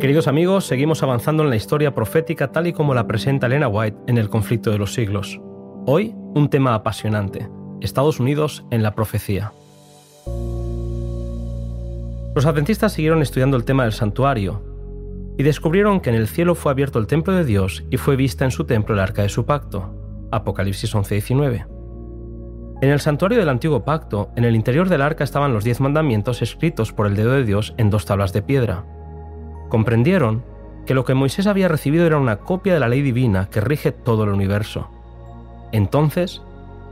Queridos amigos, seguimos avanzando en la historia profética tal y como la presenta Elena White en El conflicto de los siglos. Hoy, un tema apasionante, Estados Unidos en la profecía. Los adventistas siguieron estudiando el tema del santuario y descubrieron que en el cielo fue abierto el templo de Dios y fue vista en su templo el arca de su pacto. Apocalipsis 11:19. En el santuario del antiguo pacto, en el interior del arca estaban los diez mandamientos escritos por el dedo de Dios en dos tablas de piedra. Comprendieron que lo que Moisés había recibido era una copia de la ley divina que rige todo el universo. Entonces,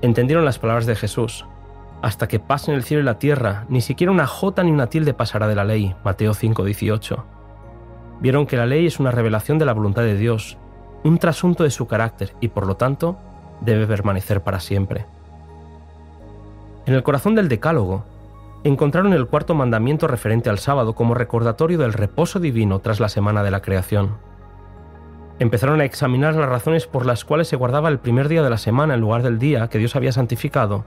entendieron las palabras de Jesús. Hasta que pasen el cielo y la tierra, ni siquiera una jota ni una tilde pasará de la ley. Mateo 5:18. Vieron que la ley es una revelación de la voluntad de Dios, un trasunto de su carácter y por lo tanto debe permanecer para siempre. En el corazón del Decálogo, encontraron el cuarto mandamiento referente al sábado como recordatorio del reposo divino tras la semana de la creación. Empezaron a examinar las razones por las cuales se guardaba el primer día de la semana en lugar del día que Dios había santificado,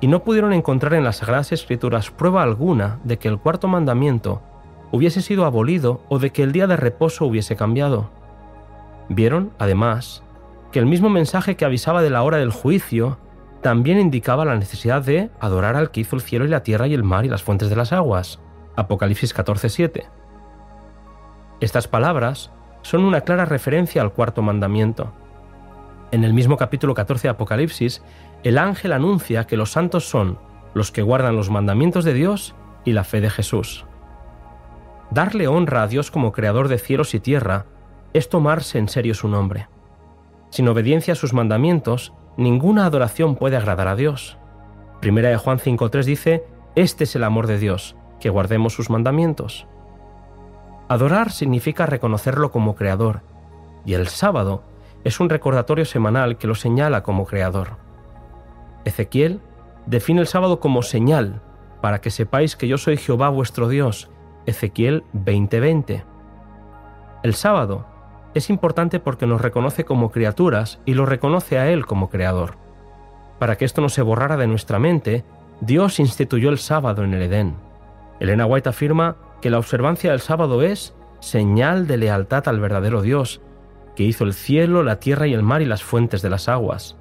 y no pudieron encontrar en las Sagradas Escrituras prueba alguna de que el cuarto mandamiento hubiese sido abolido o de que el día de reposo hubiese cambiado. Vieron, además, que el mismo mensaje que avisaba de la hora del juicio también indicaba la necesidad de adorar al que hizo el cielo y la tierra y el mar y las fuentes de las aguas. Apocalipsis 14:7. Estas palabras son una clara referencia al cuarto mandamiento. En el mismo capítulo 14 de Apocalipsis, el ángel anuncia que los santos son los que guardan los mandamientos de Dios y la fe de Jesús. Darle honra a Dios como creador de cielos y tierra es tomarse en serio su nombre. Sin obediencia a sus mandamientos, ninguna adoración puede agradar a Dios. Primera de Juan 5.3 dice, Este es el amor de Dios, que guardemos sus mandamientos. Adorar significa reconocerlo como creador, y el sábado es un recordatorio semanal que lo señala como creador. Ezequiel define el sábado como señal, para que sepáis que yo soy Jehová vuestro Dios. Ezequiel 20:20. El sábado es importante porque nos reconoce como criaturas y lo reconoce a Él como creador. Para que esto no se borrara de nuestra mente, Dios instituyó el sábado en el Edén. Elena White afirma que la observancia del sábado es señal de lealtad al verdadero Dios, que hizo el cielo, la tierra y el mar y las fuentes de las aguas.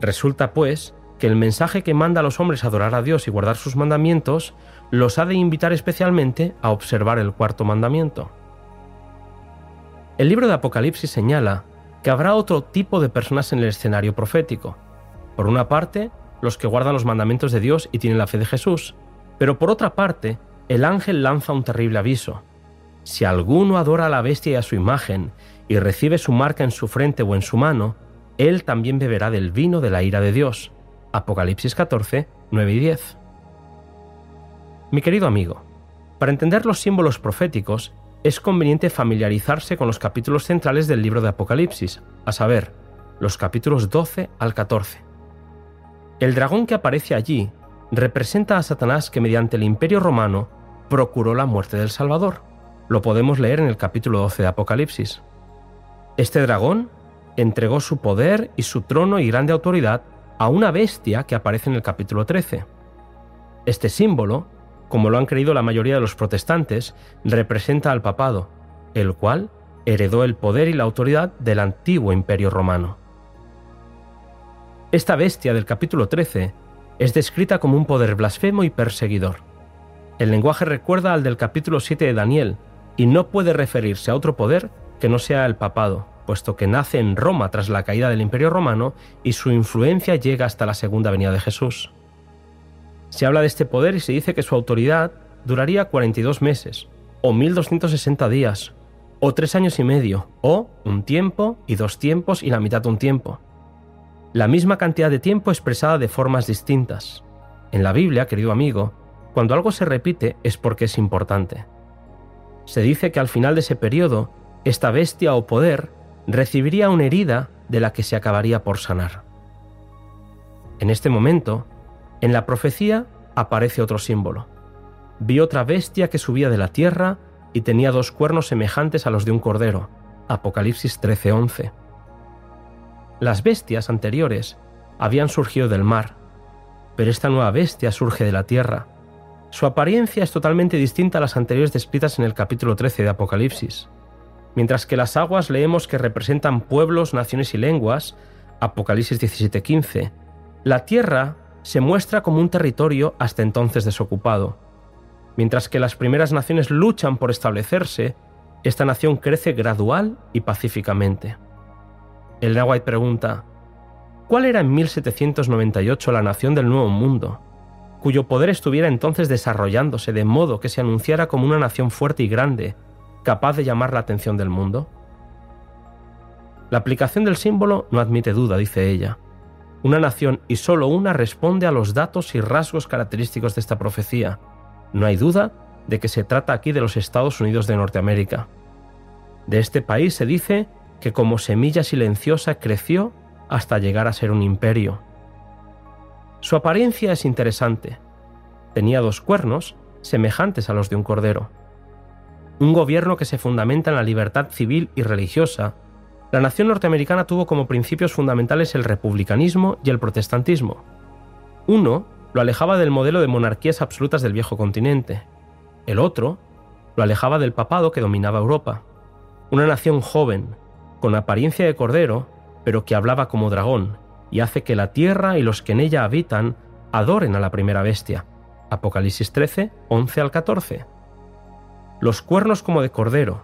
Resulta, pues, que el mensaje que manda a los hombres a adorar a Dios y guardar sus mandamientos los ha de invitar especialmente a observar el cuarto mandamiento. El libro de Apocalipsis señala que habrá otro tipo de personas en el escenario profético. Por una parte, los que guardan los mandamientos de Dios y tienen la fe de Jesús, pero por otra parte, el ángel lanza un terrible aviso. Si alguno adora a la bestia y a su imagen, y recibe su marca en su frente o en su mano, él también beberá del vino de la ira de Dios. Apocalipsis 14, 9 y 10. Mi querido amigo, para entender los símbolos proféticos es conveniente familiarizarse con los capítulos centrales del libro de Apocalipsis, a saber, los capítulos 12 al 14. El dragón que aparece allí representa a Satanás que mediante el imperio romano procuró la muerte del Salvador. Lo podemos leer en el capítulo 12 de Apocalipsis. Este dragón entregó su poder y su trono y grande autoridad a una bestia que aparece en el capítulo 13. Este símbolo como lo han creído la mayoría de los protestantes, representa al papado, el cual heredó el poder y la autoridad del antiguo imperio romano. Esta bestia del capítulo 13 es descrita como un poder blasfemo y perseguidor. El lenguaje recuerda al del capítulo 7 de Daniel y no puede referirse a otro poder que no sea el papado, puesto que nace en Roma tras la caída del imperio romano y su influencia llega hasta la segunda venida de Jesús. Se habla de este poder y se dice que su autoridad duraría 42 meses, o 1260 días, o tres años y medio, o un tiempo y dos tiempos y la mitad de un tiempo. La misma cantidad de tiempo expresada de formas distintas. En la Biblia, querido amigo, cuando algo se repite es porque es importante. Se dice que al final de ese periodo, esta bestia o poder recibiría una herida de la que se acabaría por sanar. En este momento, en la profecía aparece otro símbolo. Vi otra bestia que subía de la tierra y tenía dos cuernos semejantes a los de un cordero. Apocalipsis 13:11. Las bestias anteriores habían surgido del mar, pero esta nueva bestia surge de la tierra. Su apariencia es totalmente distinta a las anteriores descritas en el capítulo 13 de Apocalipsis. Mientras que las aguas leemos que representan pueblos, naciones y lenguas, Apocalipsis 17:15, la tierra se muestra como un territorio hasta entonces desocupado. Mientras que las primeras naciones luchan por establecerse, esta nación crece gradual y pacíficamente. El White pregunta, ¿cuál era en 1798 la nación del Nuevo Mundo, cuyo poder estuviera entonces desarrollándose de modo que se anunciara como una nación fuerte y grande, capaz de llamar la atención del mundo? La aplicación del símbolo no admite duda, dice ella. Una nación y solo una responde a los datos y rasgos característicos de esta profecía. No hay duda de que se trata aquí de los Estados Unidos de Norteamérica. De este país se dice que como semilla silenciosa creció hasta llegar a ser un imperio. Su apariencia es interesante. Tenía dos cuernos, semejantes a los de un cordero. Un gobierno que se fundamenta en la libertad civil y religiosa, la nación norteamericana tuvo como principios fundamentales el republicanismo y el protestantismo. Uno lo alejaba del modelo de monarquías absolutas del viejo continente. El otro lo alejaba del papado que dominaba Europa. Una nación joven, con apariencia de cordero, pero que hablaba como dragón, y hace que la tierra y los que en ella habitan adoren a la primera bestia. Apocalipsis 13, 11 al 14. Los cuernos como de cordero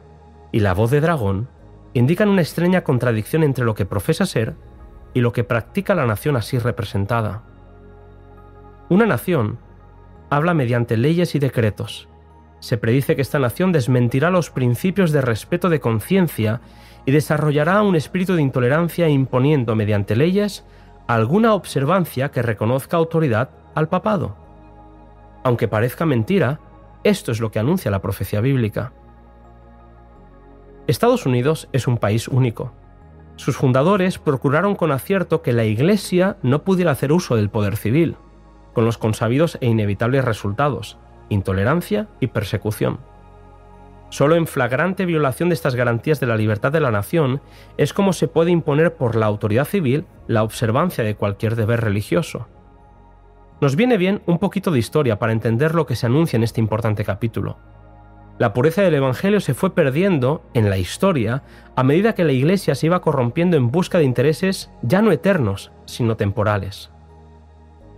y la voz de dragón indican una extraña contradicción entre lo que profesa ser y lo que practica la nación así representada. Una nación habla mediante leyes y decretos. Se predice que esta nación desmentirá los principios de respeto de conciencia y desarrollará un espíritu de intolerancia imponiendo mediante leyes alguna observancia que reconozca autoridad al papado. Aunque parezca mentira, esto es lo que anuncia la profecía bíblica. Estados Unidos es un país único. Sus fundadores procuraron con acierto que la Iglesia no pudiera hacer uso del poder civil, con los consabidos e inevitables resultados, intolerancia y persecución. Solo en flagrante violación de estas garantías de la libertad de la nación es como se puede imponer por la autoridad civil la observancia de cualquier deber religioso. Nos viene bien un poquito de historia para entender lo que se anuncia en este importante capítulo. La pureza del Evangelio se fue perdiendo en la historia a medida que la Iglesia se iba corrompiendo en busca de intereses ya no eternos, sino temporales.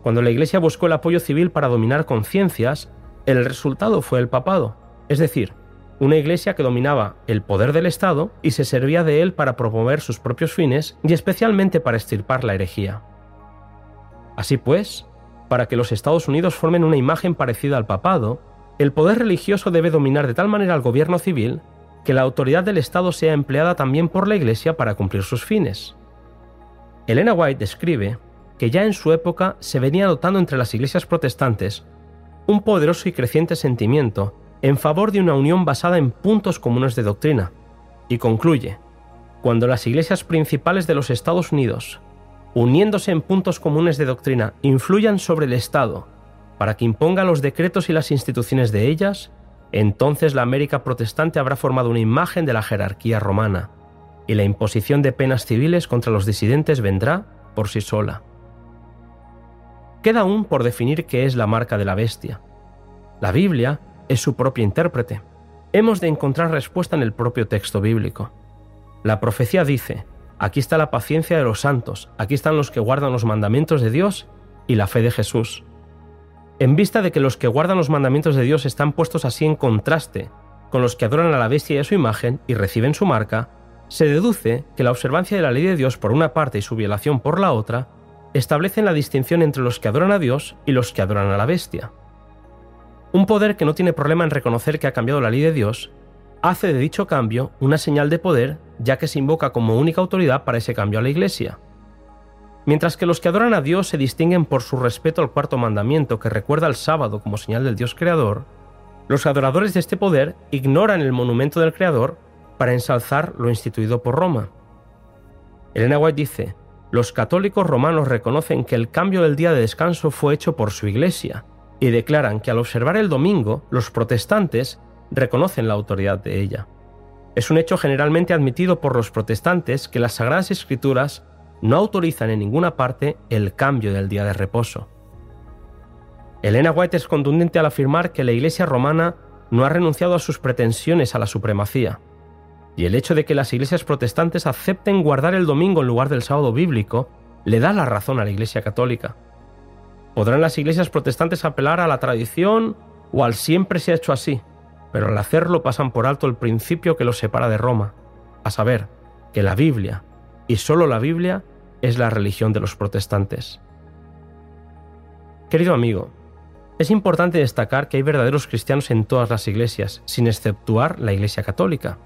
Cuando la Iglesia buscó el apoyo civil para dominar conciencias, el resultado fue el papado, es decir, una iglesia que dominaba el poder del Estado y se servía de él para promover sus propios fines y especialmente para extirpar la herejía. Así pues, para que los Estados Unidos formen una imagen parecida al papado, el poder religioso debe dominar de tal manera al gobierno civil que la autoridad del Estado sea empleada también por la Iglesia para cumplir sus fines. Elena White describe que ya en su época se venía notando entre las iglesias protestantes un poderoso y creciente sentimiento en favor de una unión basada en puntos comunes de doctrina, y concluye, cuando las iglesias principales de los Estados Unidos, uniéndose en puntos comunes de doctrina, influyan sobre el Estado para que imponga los decretos y las instituciones de ellas, entonces la América protestante habrá formado una imagen de la jerarquía romana, y la imposición de penas civiles contra los disidentes vendrá por sí sola. Queda aún por definir qué es la marca de la bestia. La Biblia es su propia intérprete. Hemos de encontrar respuesta en el propio texto bíblico. La profecía dice, aquí está la paciencia de los santos, aquí están los que guardan los mandamientos de Dios y la fe de Jesús. En vista de que los que guardan los mandamientos de Dios están puestos así en contraste con los que adoran a la bestia y a su imagen y reciben su marca, se deduce que la observancia de la ley de Dios por una parte y su violación por la otra establecen la distinción entre los que adoran a Dios y los que adoran a la bestia. Un poder que no tiene problema en reconocer que ha cambiado la ley de Dios, hace de dicho cambio una señal de poder ya que se invoca como única autoridad para ese cambio a la Iglesia. Mientras que los que adoran a Dios se distinguen por su respeto al cuarto mandamiento que recuerda el sábado como señal del Dios creador, los adoradores de este poder ignoran el monumento del creador para ensalzar lo instituido por Roma. Elena White dice, los católicos romanos reconocen que el cambio del día de descanso fue hecho por su iglesia y declaran que al observar el domingo, los protestantes reconocen la autoridad de ella. Es un hecho generalmente admitido por los protestantes que las Sagradas Escrituras no autorizan en ninguna parte el cambio del día de reposo. Elena White es contundente al afirmar que la Iglesia romana no ha renunciado a sus pretensiones a la supremacía, y el hecho de que las iglesias protestantes acepten guardar el domingo en lugar del sábado bíblico le da la razón a la Iglesia católica. Podrán las iglesias protestantes apelar a la tradición o al siempre se ha hecho así, pero al hacerlo pasan por alto el principio que los separa de Roma, a saber, que la Biblia, y solo la Biblia, es la religión de los protestantes. Querido amigo, es importante destacar que hay verdaderos cristianos en todas las iglesias, sin exceptuar la Iglesia católica,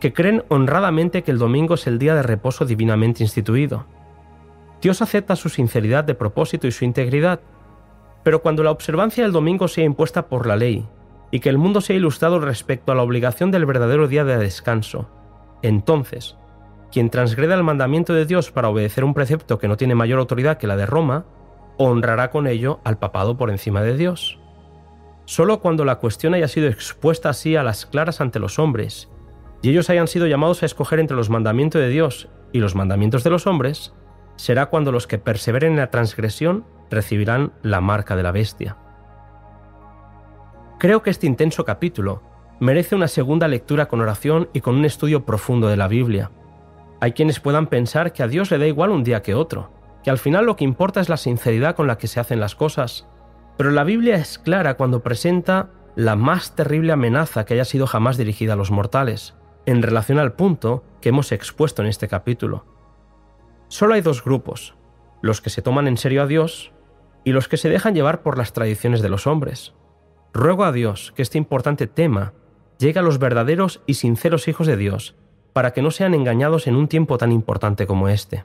que creen honradamente que el domingo es el día de reposo divinamente instituido. Dios acepta su sinceridad de propósito y su integridad, pero cuando la observancia del domingo sea impuesta por la ley y que el mundo sea ilustrado respecto a la obligación del verdadero día de descanso, entonces, quien transgreda el mandamiento de Dios para obedecer un precepto que no tiene mayor autoridad que la de Roma, honrará con ello al papado por encima de Dios. Solo cuando la cuestión haya sido expuesta así a las claras ante los hombres, y ellos hayan sido llamados a escoger entre los mandamientos de Dios y los mandamientos de los hombres, será cuando los que perseveren en la transgresión recibirán la marca de la bestia. Creo que este intenso capítulo merece una segunda lectura con oración y con un estudio profundo de la Biblia. Hay quienes puedan pensar que a Dios le da igual un día que otro, que al final lo que importa es la sinceridad con la que se hacen las cosas, pero la Biblia es clara cuando presenta la más terrible amenaza que haya sido jamás dirigida a los mortales, en relación al punto que hemos expuesto en este capítulo. Solo hay dos grupos, los que se toman en serio a Dios y los que se dejan llevar por las tradiciones de los hombres. Ruego a Dios que este importante tema llegue a los verdaderos y sinceros hijos de Dios, para que no sean engañados en un tiempo tan importante como este.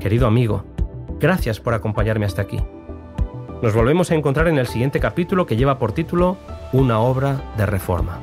Querido amigo, gracias por acompañarme hasta aquí. Nos volvemos a encontrar en el siguiente capítulo que lleva por título Una obra de reforma.